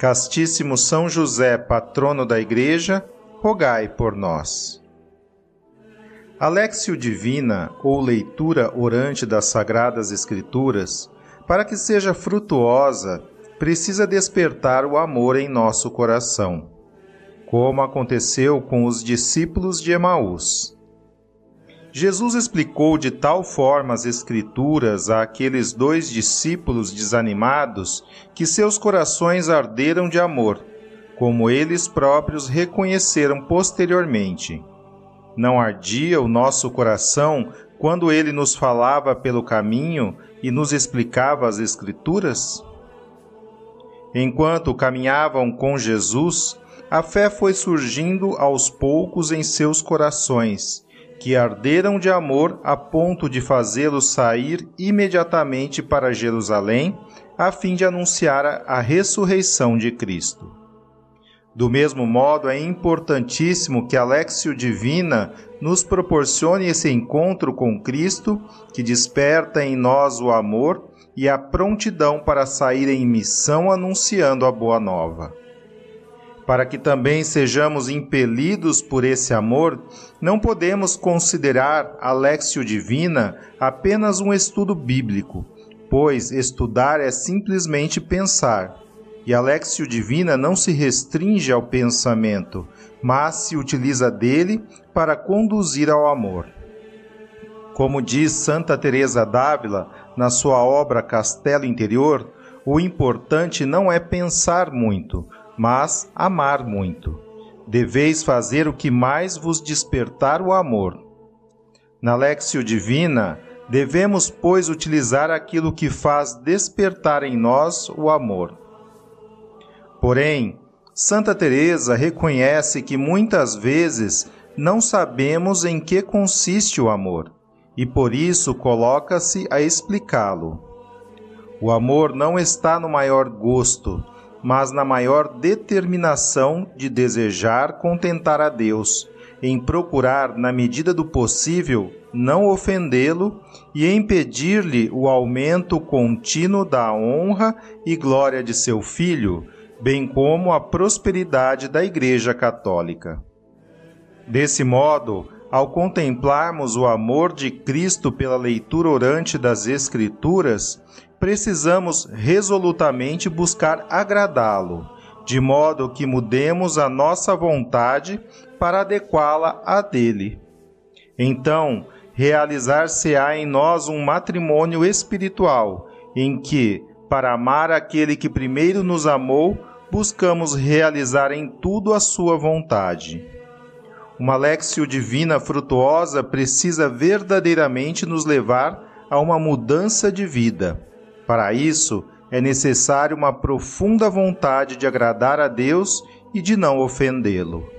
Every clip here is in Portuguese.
Castíssimo São José, patrono da Igreja, rogai por nós. Alexio Divina, ou leitura orante das Sagradas Escrituras, para que seja frutuosa, precisa despertar o amor em nosso coração, como aconteceu com os discípulos de Emaús. Jesus explicou de tal forma as Escrituras àqueles dois discípulos desanimados que seus corações arderam de amor, como eles próprios reconheceram posteriormente. Não ardia o nosso coração quando ele nos falava pelo caminho e nos explicava as Escrituras? Enquanto caminhavam com Jesus, a fé foi surgindo aos poucos em seus corações que arderam de amor a ponto de fazê-los sair imediatamente para Jerusalém, a fim de anunciar a ressurreição de Cristo. Do mesmo modo, é importantíssimo que a Lexio Divina nos proporcione esse encontro com Cristo, que desperta em nós o amor e a prontidão para sair em missão anunciando a boa nova para que também sejamos impelidos por esse amor, não podemos considerar a Lexio Divina apenas um estudo bíblico, pois estudar é simplesmente pensar. E a Lexio Divina não se restringe ao pensamento, mas se utiliza dele para conduzir ao amor. Como diz Santa Teresa d'Ávila na sua obra Castelo Interior, o importante não é pensar muito, mas amar muito. Deveis fazer o que mais vos despertar o amor. Na Lexio Divina, devemos, pois, utilizar aquilo que faz despertar em nós o amor. Porém, Santa Teresa reconhece que muitas vezes não sabemos em que consiste o amor e por isso coloca-se a explicá-lo. O amor não está no maior gosto, mas na maior determinação de desejar contentar a Deus, em procurar, na medida do possível, não ofendê-lo e impedir-lhe o aumento contínuo da honra e glória de seu Filho, bem como a prosperidade da Igreja Católica. Desse modo, ao contemplarmos o amor de Cristo pela leitura orante das Escrituras, precisamos resolutamente buscar agradá-lo, de modo que mudemos a nossa vontade para adequá-la à dele. Então, realizar-se-á em nós um matrimônio espiritual, em que, para amar aquele que primeiro nos amou, buscamos realizar em tudo a sua vontade. Uma lexio divina frutuosa precisa verdadeiramente nos levar a uma mudança de vida para isso, é necessário uma profunda vontade de agradar a Deus e de não ofendê-lo.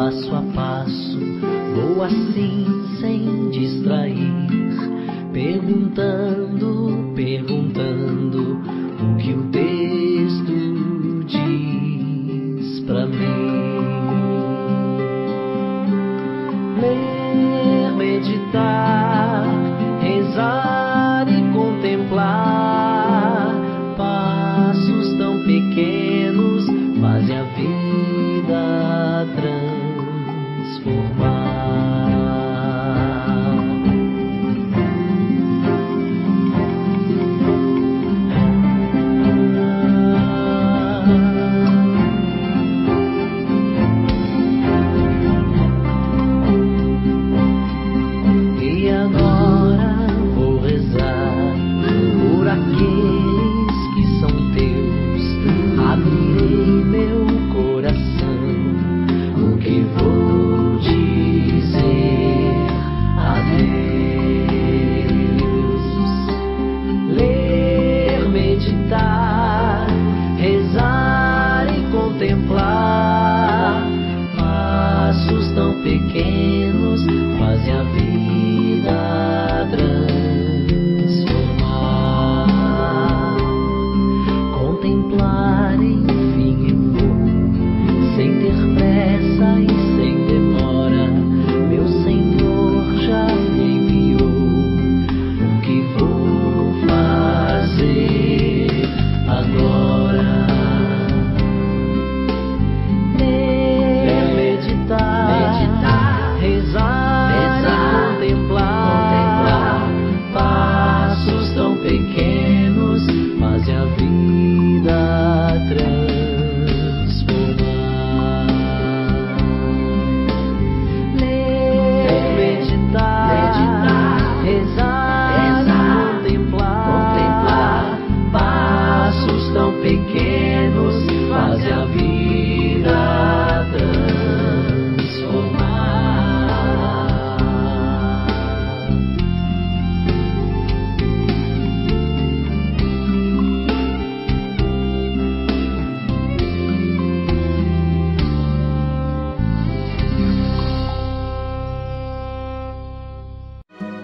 passo a passo, vou assim sem distrair, perguntando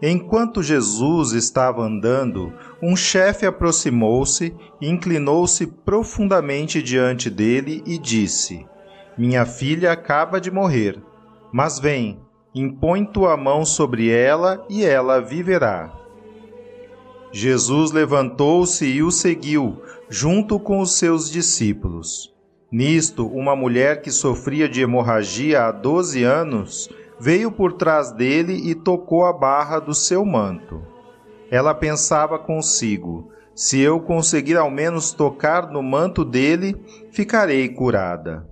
Enquanto Jesus estava andando, um chefe aproximou-se, inclinou-se profundamente diante dele e disse: Minha filha acaba de morrer, mas vem, impõe tua mão sobre ela e ela viverá. Jesus levantou-se e o seguiu, junto com os seus discípulos. Nisto, uma mulher que sofria de hemorragia há doze anos veio por trás dele e tocou a barra do seu manto. Ela pensava consigo: se eu conseguir ao menos tocar no manto dele, ficarei curada.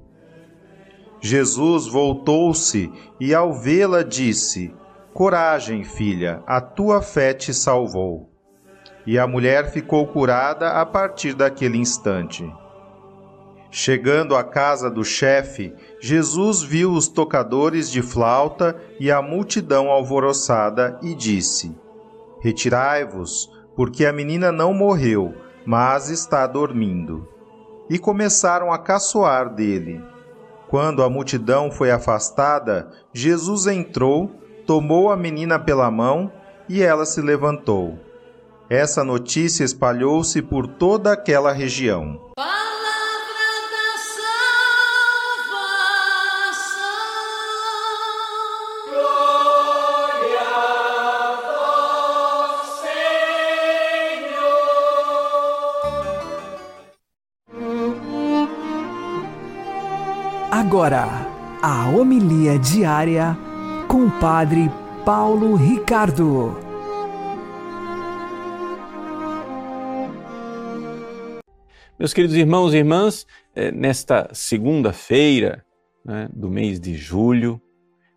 Jesus voltou-se e, ao vê-la, disse: Coragem, filha, a tua fé te salvou. E a mulher ficou curada a partir daquele instante. Chegando à casa do chefe, Jesus viu os tocadores de flauta e a multidão alvoroçada e disse: Retirai-vos, porque a menina não morreu, mas está dormindo. E começaram a caçoar dele. Quando a multidão foi afastada, Jesus entrou, tomou a menina pela mão e ela se levantou. Essa notícia espalhou-se por toda aquela região. Palavra Agora, a homilia diária com o Padre Paulo Ricardo. Meus queridos irmãos e irmãs, eh, nesta segunda-feira né, do mês de julho,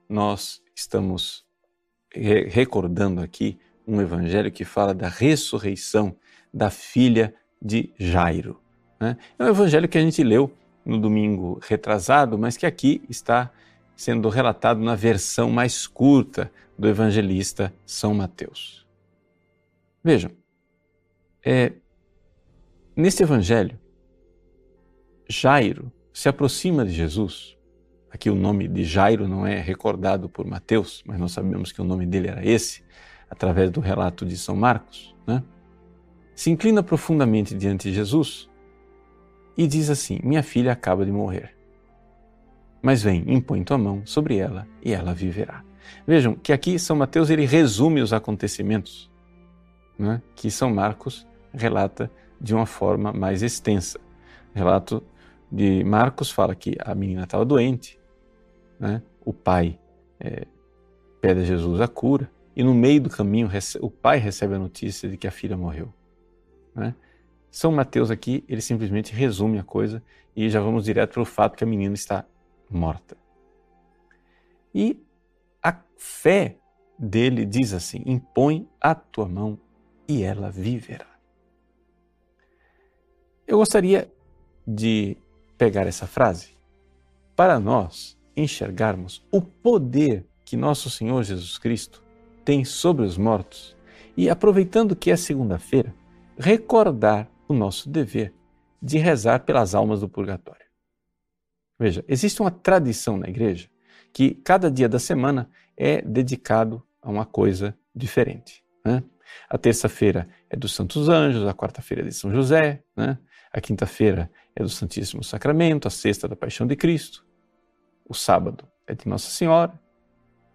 nós estamos re- recordando aqui um evangelho que fala da ressurreição da filha de Jairo. Né? É um evangelho que a gente leu no domingo retrasado, mas que aqui está sendo relatado na versão mais curta do evangelista São Mateus. Vejam, é, neste evangelho, Jairo se aproxima de Jesus. Aqui o nome de Jairo não é recordado por Mateus, mas nós sabemos que o nome dele era esse, através do relato de São Marcos. Né? Se inclina profundamente diante de Jesus e diz assim: Minha filha acaba de morrer. Mas vem, impõe tua mão sobre ela e ela viverá. Vejam que aqui São Mateus ele resume os acontecimentos né, que São Marcos relata de uma forma mais extensa. O relato de Marcos fala que a menina estava doente, né, o pai é, pede a Jesus a cura e no meio do caminho o pai recebe a notícia de que a filha morreu. Né? São Mateus aqui, ele simplesmente resume a coisa e já vamos direto para o fato que a menina está morta. E a fé dele diz assim: impõe a tua mão e ela viverá. Eu gostaria de pegar essa frase para nós enxergarmos o poder que nosso Senhor Jesus Cristo tem sobre os mortos e, aproveitando que é segunda-feira, recordar o nosso dever de rezar pelas almas do purgatório. Veja, existe uma tradição na igreja que cada dia da semana é dedicado a uma coisa diferente. Né? A terça-feira é dos Santos Anjos, a quarta-feira é de São José, né? a quinta-feira é do Santíssimo Sacramento, a sexta da Paixão de Cristo, o sábado é de Nossa Senhora,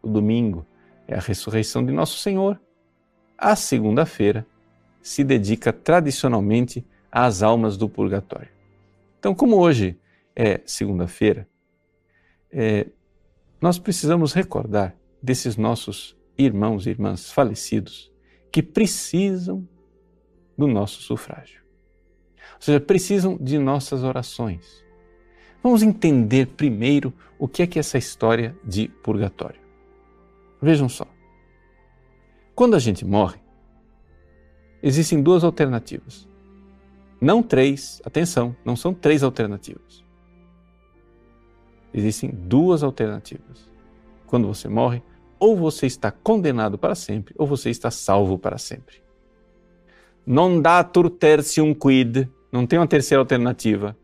o domingo é a ressurreição de Nosso Senhor, a segunda-feira se dedica tradicionalmente às almas do purgatório. Então, como hoje é segunda-feira, é, nós precisamos recordar desses nossos irmãos e irmãs falecidos que precisam do nosso sufrágio. Ou seja, precisam de nossas orações. Vamos entender primeiro o que é que é essa história de purgatório. Vejam só. Quando a gente morre, existem duas alternativas. Não três, atenção, não são três alternativas. Existem duas alternativas. Quando você morre, ou você está condenado para sempre, ou você está salvo para sempre. Non datur tertium quid, não tem uma terceira alternativa.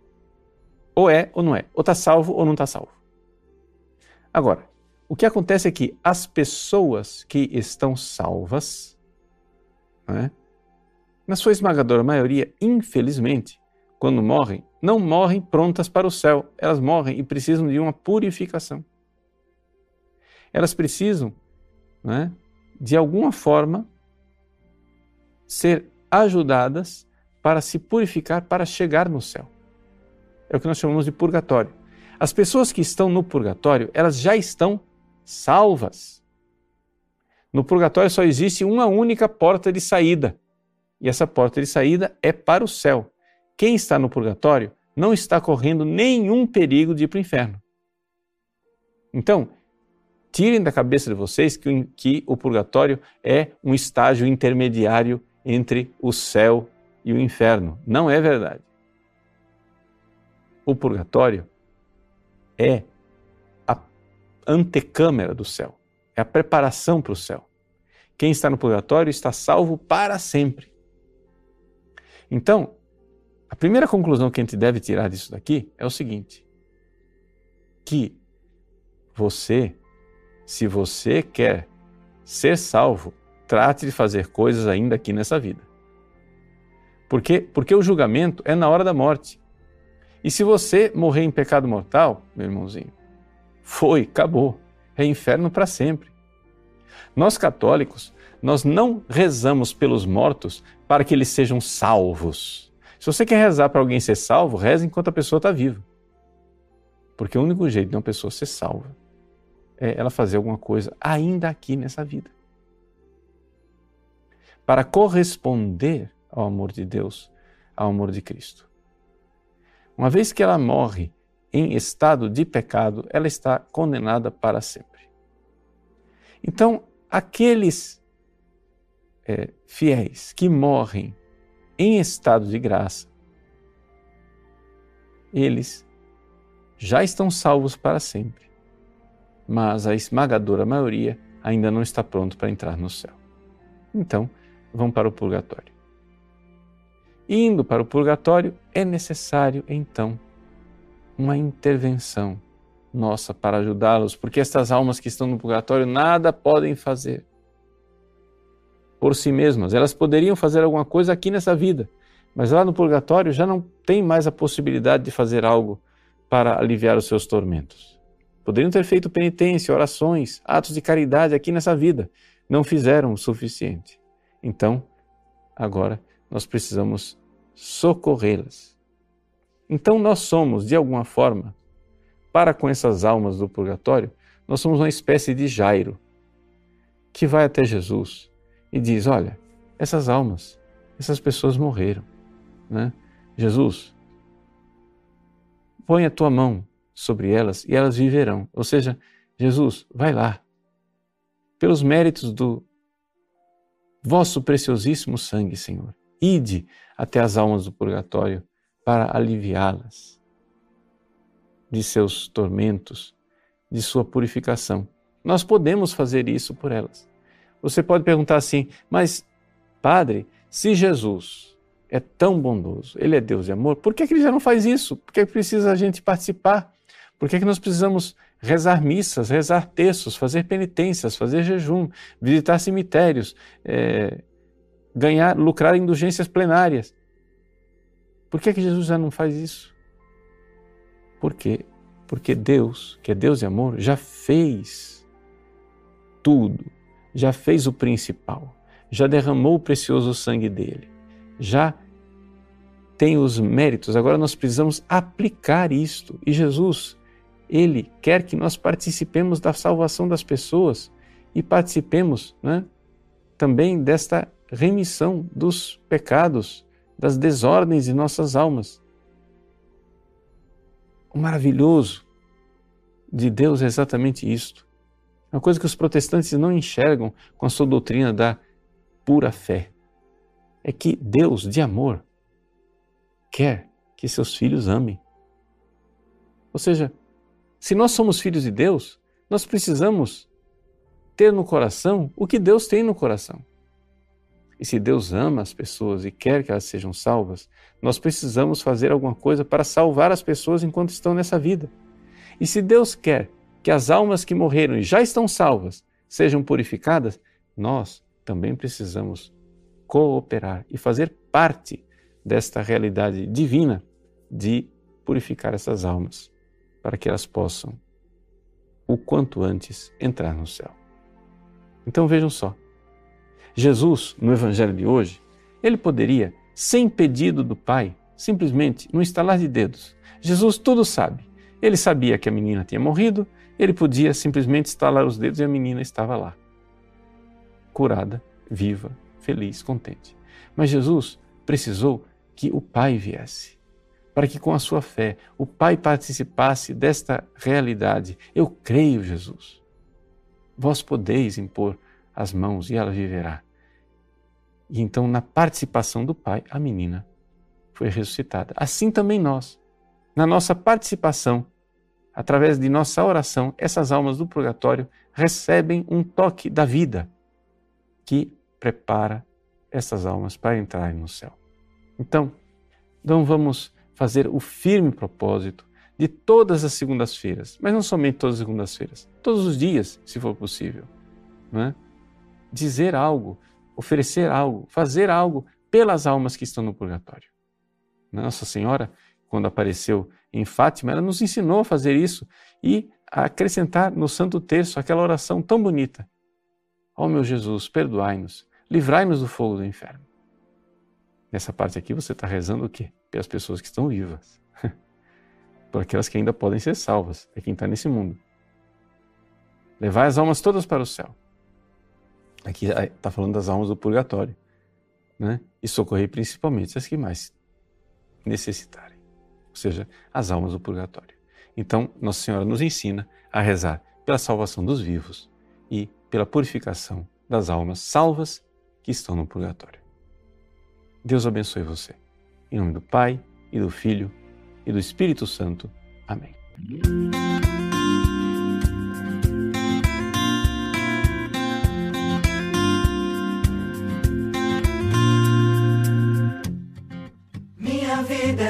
Ou é ou não é, ou está salvo ou não está salvo. Agora, o que acontece é que as pessoas que estão salvas, é? Na sua esmagadora maioria, infelizmente, quando morrem, não morrem prontas para o céu, elas morrem e precisam de uma purificação. Elas precisam, né, de alguma forma, ser ajudadas para se purificar para chegar no céu. É o que nós chamamos de purgatório. As pessoas que estão no purgatório, elas já estão salvas. No purgatório só existe uma única porta de saída, e essa porta de saída é para o céu. Quem está no purgatório não está correndo nenhum perigo de ir para o inferno. Então, tirem da cabeça de vocês que, que o purgatório é um estágio intermediário entre o céu e o inferno. Não é verdade. O purgatório é a antecâmara do céu, é a preparação para o céu. Quem está no purgatório está salvo para sempre. Então, a primeira conclusão que a gente deve tirar disso daqui é o seguinte: que você, se você quer ser salvo, trate de fazer coisas ainda aqui nessa vida. Por quê? Porque o julgamento é na hora da morte. E se você morrer em pecado mortal, meu irmãozinho, foi, acabou. É inferno para sempre. Nós católicos, nós não rezamos pelos mortos para que eles sejam salvos. Se você quer rezar para alguém ser salvo, reze enquanto a pessoa está viva. Porque o único jeito de uma pessoa ser salva é ela fazer alguma coisa ainda aqui nessa vida. Para corresponder ao amor de Deus, ao amor de Cristo. Uma vez que ela morre em estado de pecado, ela está condenada para sempre. Então, aqueles é, fiéis que morrem em estado de graça, eles já estão salvos para sempre, mas a esmagadora maioria ainda não está pronto para entrar no céu. Então, vão para o purgatório. Indo para o purgatório, é necessário então uma intervenção nossa para ajudá-los, porque estas almas que estão no purgatório nada podem fazer por si mesmas. Elas poderiam fazer alguma coisa aqui nessa vida, mas lá no purgatório já não tem mais a possibilidade de fazer algo para aliviar os seus tormentos. Poderiam ter feito penitência, orações, atos de caridade aqui nessa vida, não fizeram o suficiente. Então, agora nós precisamos socorrê-las. Então, nós somos, de alguma forma, para com essas almas do purgatório, nós somos uma espécie de Jairo, que vai até Jesus e diz: Olha, essas almas, essas pessoas morreram. Né? Jesus, põe a tua mão sobre elas e elas viverão. Ou seja, Jesus, vai lá, pelos méritos do vosso preciosíssimo sangue, Senhor, ide até as almas do purgatório para aliviá-las de seus tormentos, de sua purificação. Nós podemos fazer isso por elas. Você pode perguntar assim, mas, Padre, se Jesus é tão bondoso, Ele é Deus de amor, por que, que Ele já não faz isso? Por que, precisa a gente participar? Por que, que nós precisamos rezar missas, rezar textos, fazer penitências, fazer jejum, visitar cemitérios, é, ganhar, lucrar indulgências plenárias? Por que, que Jesus já não faz isso? Por quê? Porque Deus, que é Deus de amor, já fez tudo, já fez o principal, já derramou o precioso sangue dele, já tem os méritos. Agora nós precisamos aplicar isto. E Jesus, ele quer que nós participemos da salvação das pessoas e participemos né, também desta remissão dos pecados, das desordens de nossas almas o maravilhoso de Deus é exatamente isto. É uma coisa que os protestantes não enxergam com a sua doutrina da pura fé. É que Deus, de amor, quer que seus filhos amem. Ou seja, se nós somos filhos de Deus, nós precisamos ter no coração o que Deus tem no coração. E se Deus ama as pessoas e quer que elas sejam salvas, nós precisamos fazer alguma coisa para salvar as pessoas enquanto estão nessa vida. E se Deus quer que as almas que morreram e já estão salvas sejam purificadas, nós também precisamos cooperar e fazer parte desta realidade divina de purificar essas almas, para que elas possam, o quanto antes, entrar no céu. Então vejam só, Jesus, no Evangelho de hoje, ele poderia, sem pedido do Pai, simplesmente, no estalar de dedos, Jesus tudo sabe. Ele sabia que a menina tinha morrido, ele podia simplesmente estalar os dedos e a menina estava lá, curada, viva, feliz, contente. Mas Jesus precisou que o Pai viesse, para que com a sua fé o Pai participasse desta realidade. Eu creio, Jesus. Vós podeis impor as mãos e ela viverá. E então, na participação do Pai, a menina foi ressuscitada. Assim também nós, na nossa participação, através de nossa oração, essas almas do purgatório recebem um toque da vida que prepara essas almas para entrarem no céu. Então, não vamos fazer o firme propósito de todas as segundas-feiras, mas não somente todas as segundas-feiras, todos os dias, se for possível. É? dizer algo, oferecer algo, fazer algo pelas almas que estão no purgatório. Nossa Senhora, quando apareceu em Fátima, ela nos ensinou a fazer isso e a acrescentar no Santo Terço aquela oração tão bonita. Ó oh, meu Jesus, perdoai-nos, livrai-nos do fogo do inferno. Nessa parte aqui você está rezando o quê? Pelas pessoas que estão vivas. Por aquelas que ainda podem ser salvas, é quem está nesse mundo. Levai as almas todas para o céu. Aqui está falando das almas do purgatório, né? E socorrer principalmente as que mais necessitarem, ou seja, as almas do purgatório. Então, Nossa Senhora nos ensina a rezar pela salvação dos vivos e pela purificação das almas salvas que estão no purgatório. Deus abençoe você. Em nome do Pai, e do Filho, e do Espírito Santo. Amém.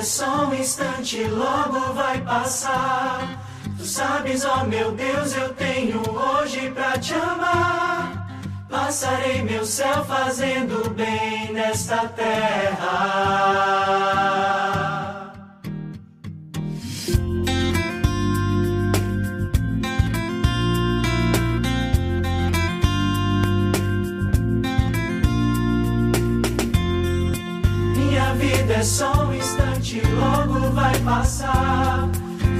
É só um instante, logo vai passar. Tu sabes, ó meu Deus, eu tenho hoje pra te amar. Passarei meu céu fazendo bem nesta terra. Minha vida é só um passar.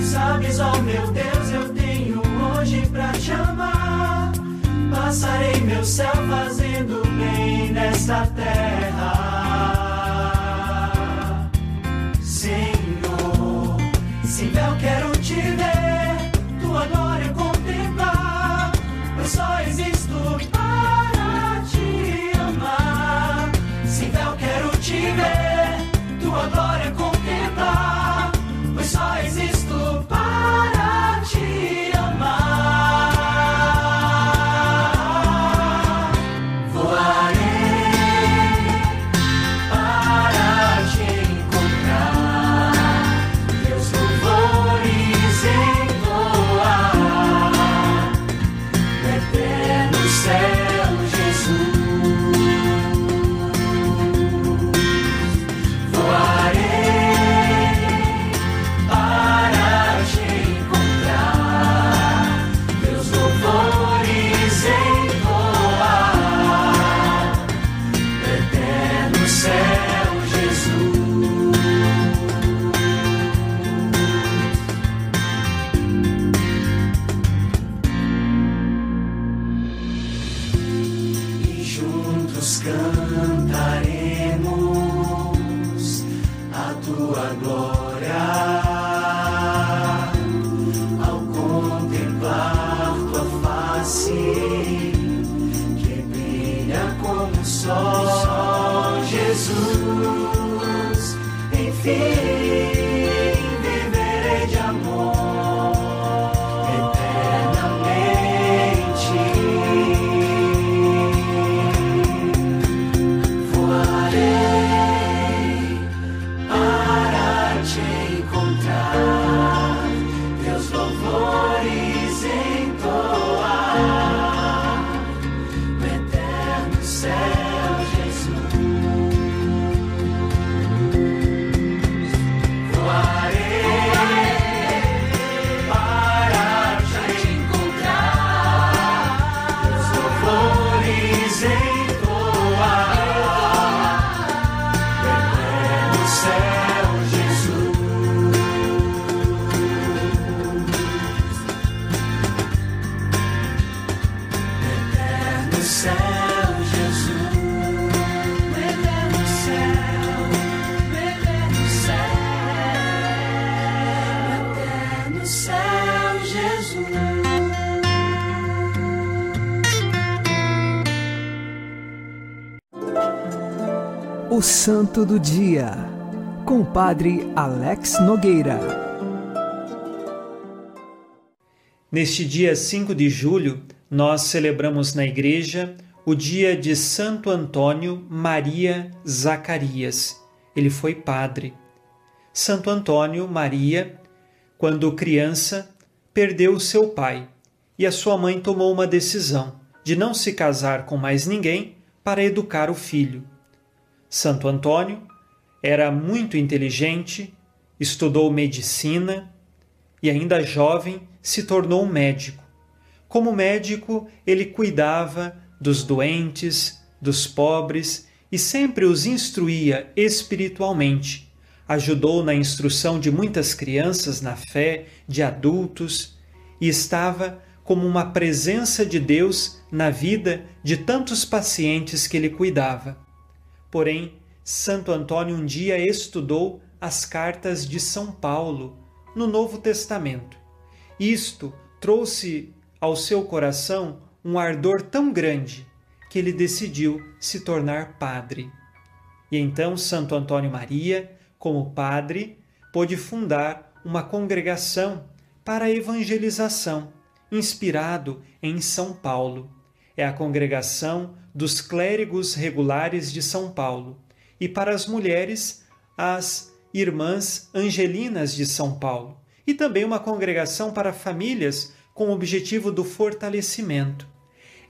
Sabes, ó meu Deus, eu tenho hoje pra te amar. Passarei meu céu fazendo bem nesta terra. Santo do Dia, com o Padre Alex Nogueira. Neste dia 5 de julho, nós celebramos na igreja o dia de Santo Antônio Maria Zacarias. Ele foi padre. Santo Antônio Maria, quando criança, perdeu seu pai e a sua mãe tomou uma decisão de não se casar com mais ninguém para educar o filho. Santo Antônio era muito inteligente, estudou medicina e, ainda jovem, se tornou médico. Como médico, ele cuidava dos doentes, dos pobres e sempre os instruía espiritualmente. Ajudou na instrução de muitas crianças na fé, de adultos, e estava como uma presença de Deus na vida de tantos pacientes que ele cuidava. Porém, Santo Antônio um dia estudou as cartas de São Paulo no Novo Testamento. Isto trouxe ao seu coração um ardor tão grande que ele decidiu se tornar padre. E então Santo Antônio Maria, como padre, pôde fundar uma congregação para a evangelização, inspirado em São Paulo. É a congregação dos clérigos regulares de São Paulo. E para as mulheres, as Irmãs Angelinas de São Paulo. E também uma congregação para famílias com o objetivo do fortalecimento.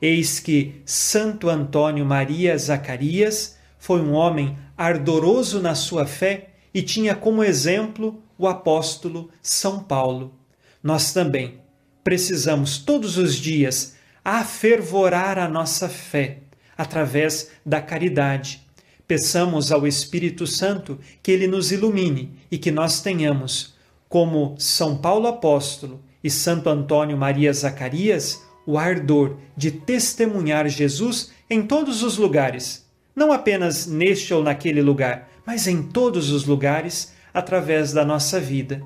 Eis que Santo Antônio Maria Zacarias foi um homem ardoroso na sua fé e tinha como exemplo o apóstolo São Paulo. Nós também precisamos todos os dias afervorar a nossa fé através da caridade. Peçamos ao Espírito Santo que ele nos ilumine e que nós tenhamos, como São Paulo apóstolo e Santo Antônio Maria Zacarias, o ardor de testemunhar Jesus em todos os lugares, não apenas neste ou naquele lugar, mas em todos os lugares através da nossa vida.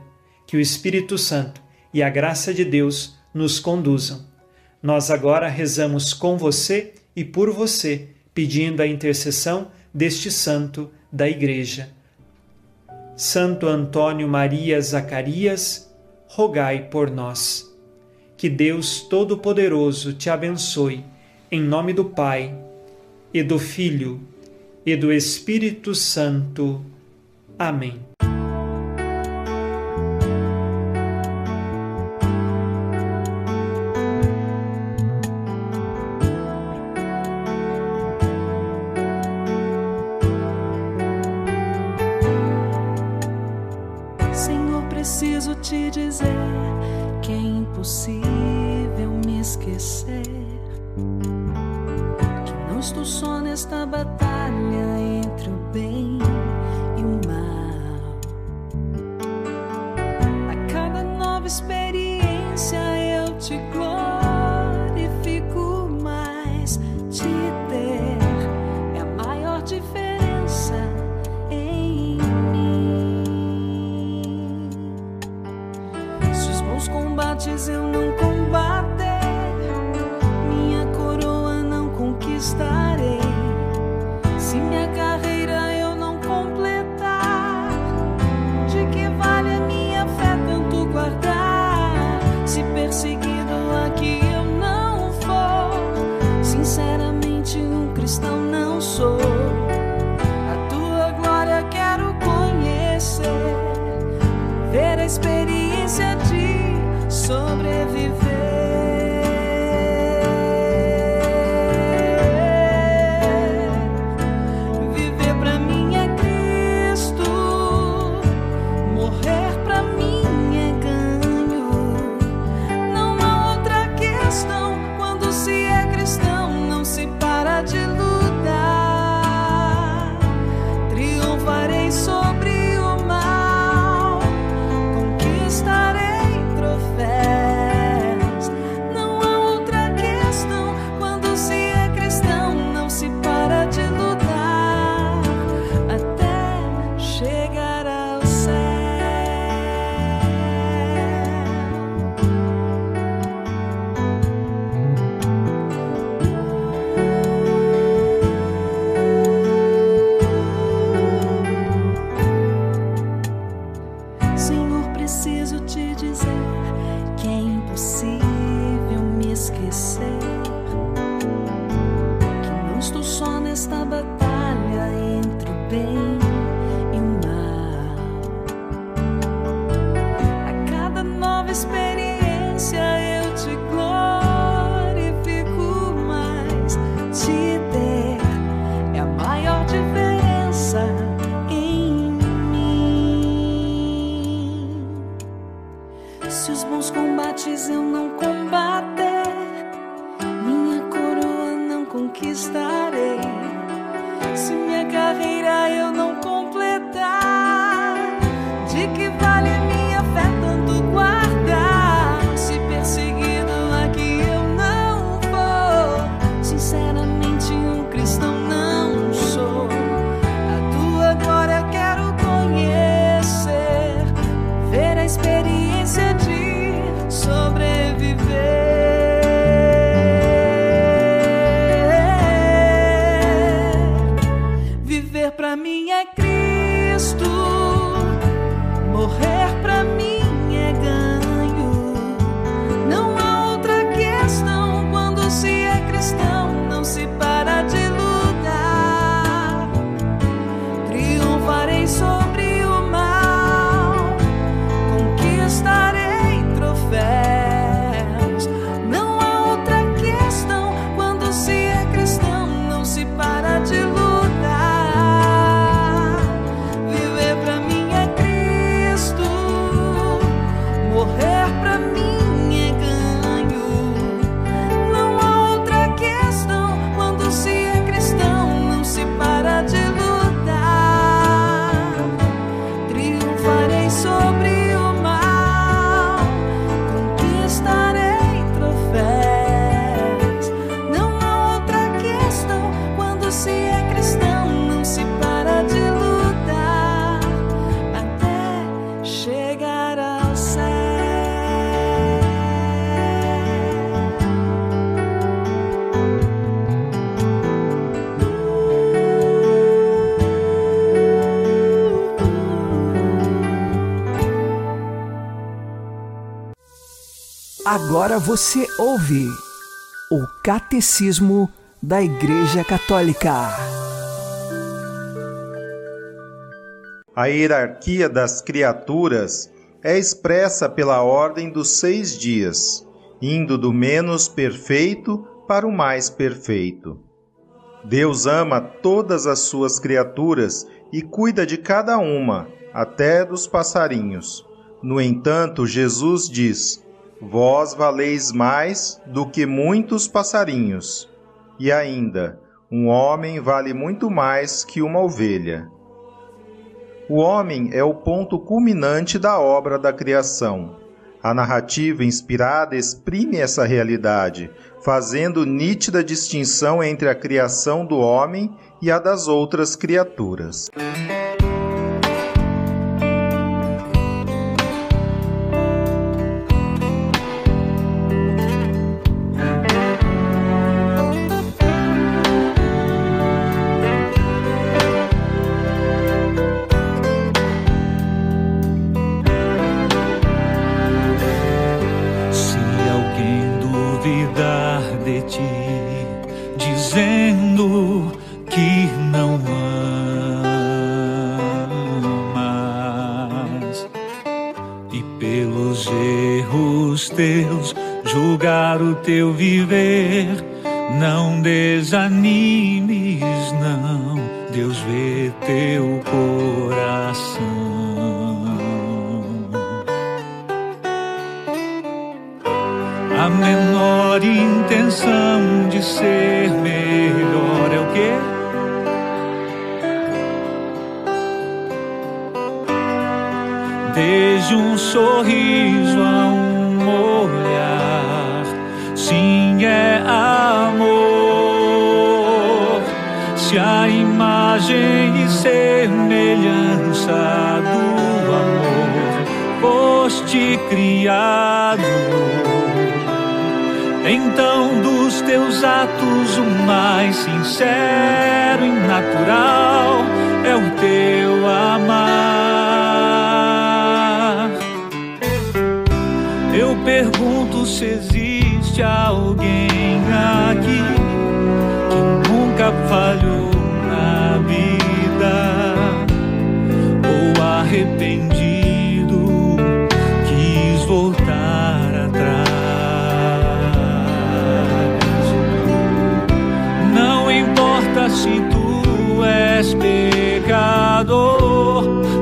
Que o Espírito Santo e a graça de Deus nos conduzam. Nós agora rezamos com você e por você, pedindo a intercessão deste santo da Igreja. Santo Antônio Maria Zacarias, rogai por nós. Que Deus Todo-Poderoso te abençoe, em nome do Pai, e do Filho, e do Espírito Santo. Amém. Cristão não sou. Batalha entre o bem Agora você ouve o Catecismo da Igreja Católica. A hierarquia das criaturas é expressa pela ordem dos seis dias, indo do menos perfeito para o mais perfeito. Deus ama todas as suas criaturas e cuida de cada uma, até dos passarinhos. No entanto, Jesus diz: Vós valeis mais do que muitos passarinhos. E ainda, um homem vale muito mais que uma ovelha. O homem é o ponto culminante da obra da criação. A narrativa inspirada exprime essa realidade, fazendo nítida distinção entre a criação do homem e a das outras criaturas. Se teus julgar o teu viver, não desanimes, arrependido quis voltar atrás. Não importa se tu és pecador,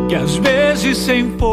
que às vezes sem forças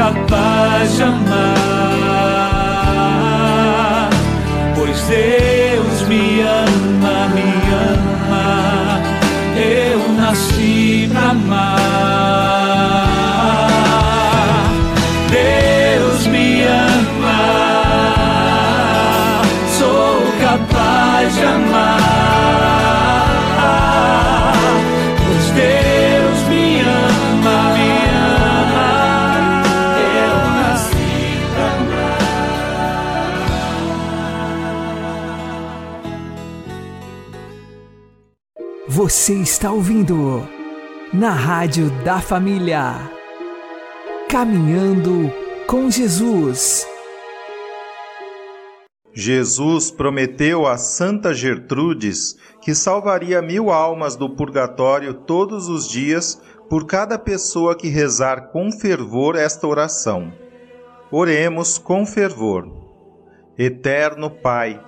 capaz de amar, pois Deus me ama, me ama, eu nasci pra amar. Deus me ama, sou capaz de amar. Você está ouvindo na Rádio da Família. Caminhando com Jesus. Jesus prometeu a Santa Gertrudes que salvaria mil almas do purgatório todos os dias por cada pessoa que rezar com fervor esta oração. Oremos com fervor. Eterno Pai,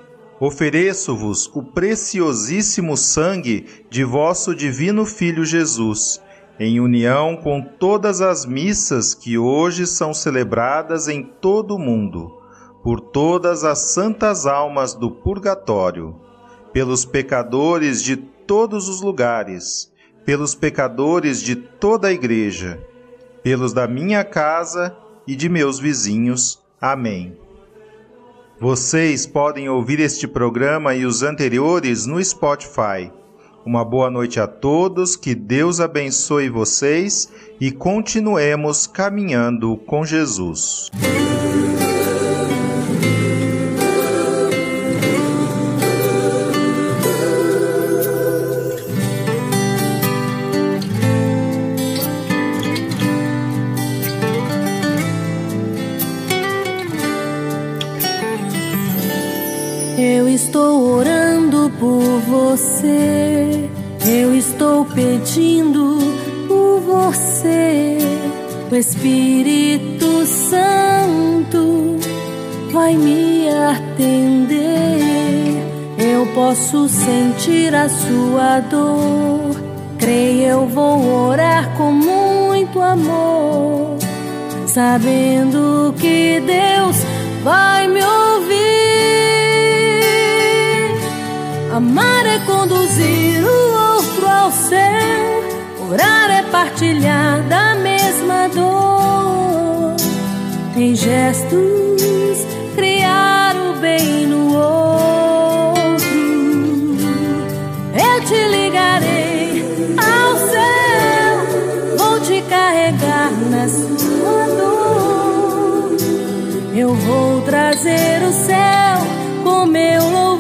ofereço-vos o preciosíssimo sangue de vosso divino Filho Jesus, em união com todas as missas que hoje são celebradas em todo o mundo, por todas as santas almas do purgatório, pelos pecadores de todos os lugares, pelos pecadores de toda a igreja, pelos da minha casa e de meus vizinhos. Amém. Vocês podem ouvir este programa e os anteriores no Spotify. Uma boa noite a todos, que Deus abençoe vocês e continuemos caminhando com Jesus. Você. Eu estou pedindo por você. O Espírito Santo vai me atender. Eu posso sentir a sua dor. Creio, eu vou orar com muito amor, sabendo que Deus vai me ouvir. Amar é conduzir o outro ao céu, orar é partilhar da mesma dor. Em gestos, criar o bem no outro. Eu te ligarei ao céu, vou te carregar na sua dor. Eu vou trazer o céu com meu louvor.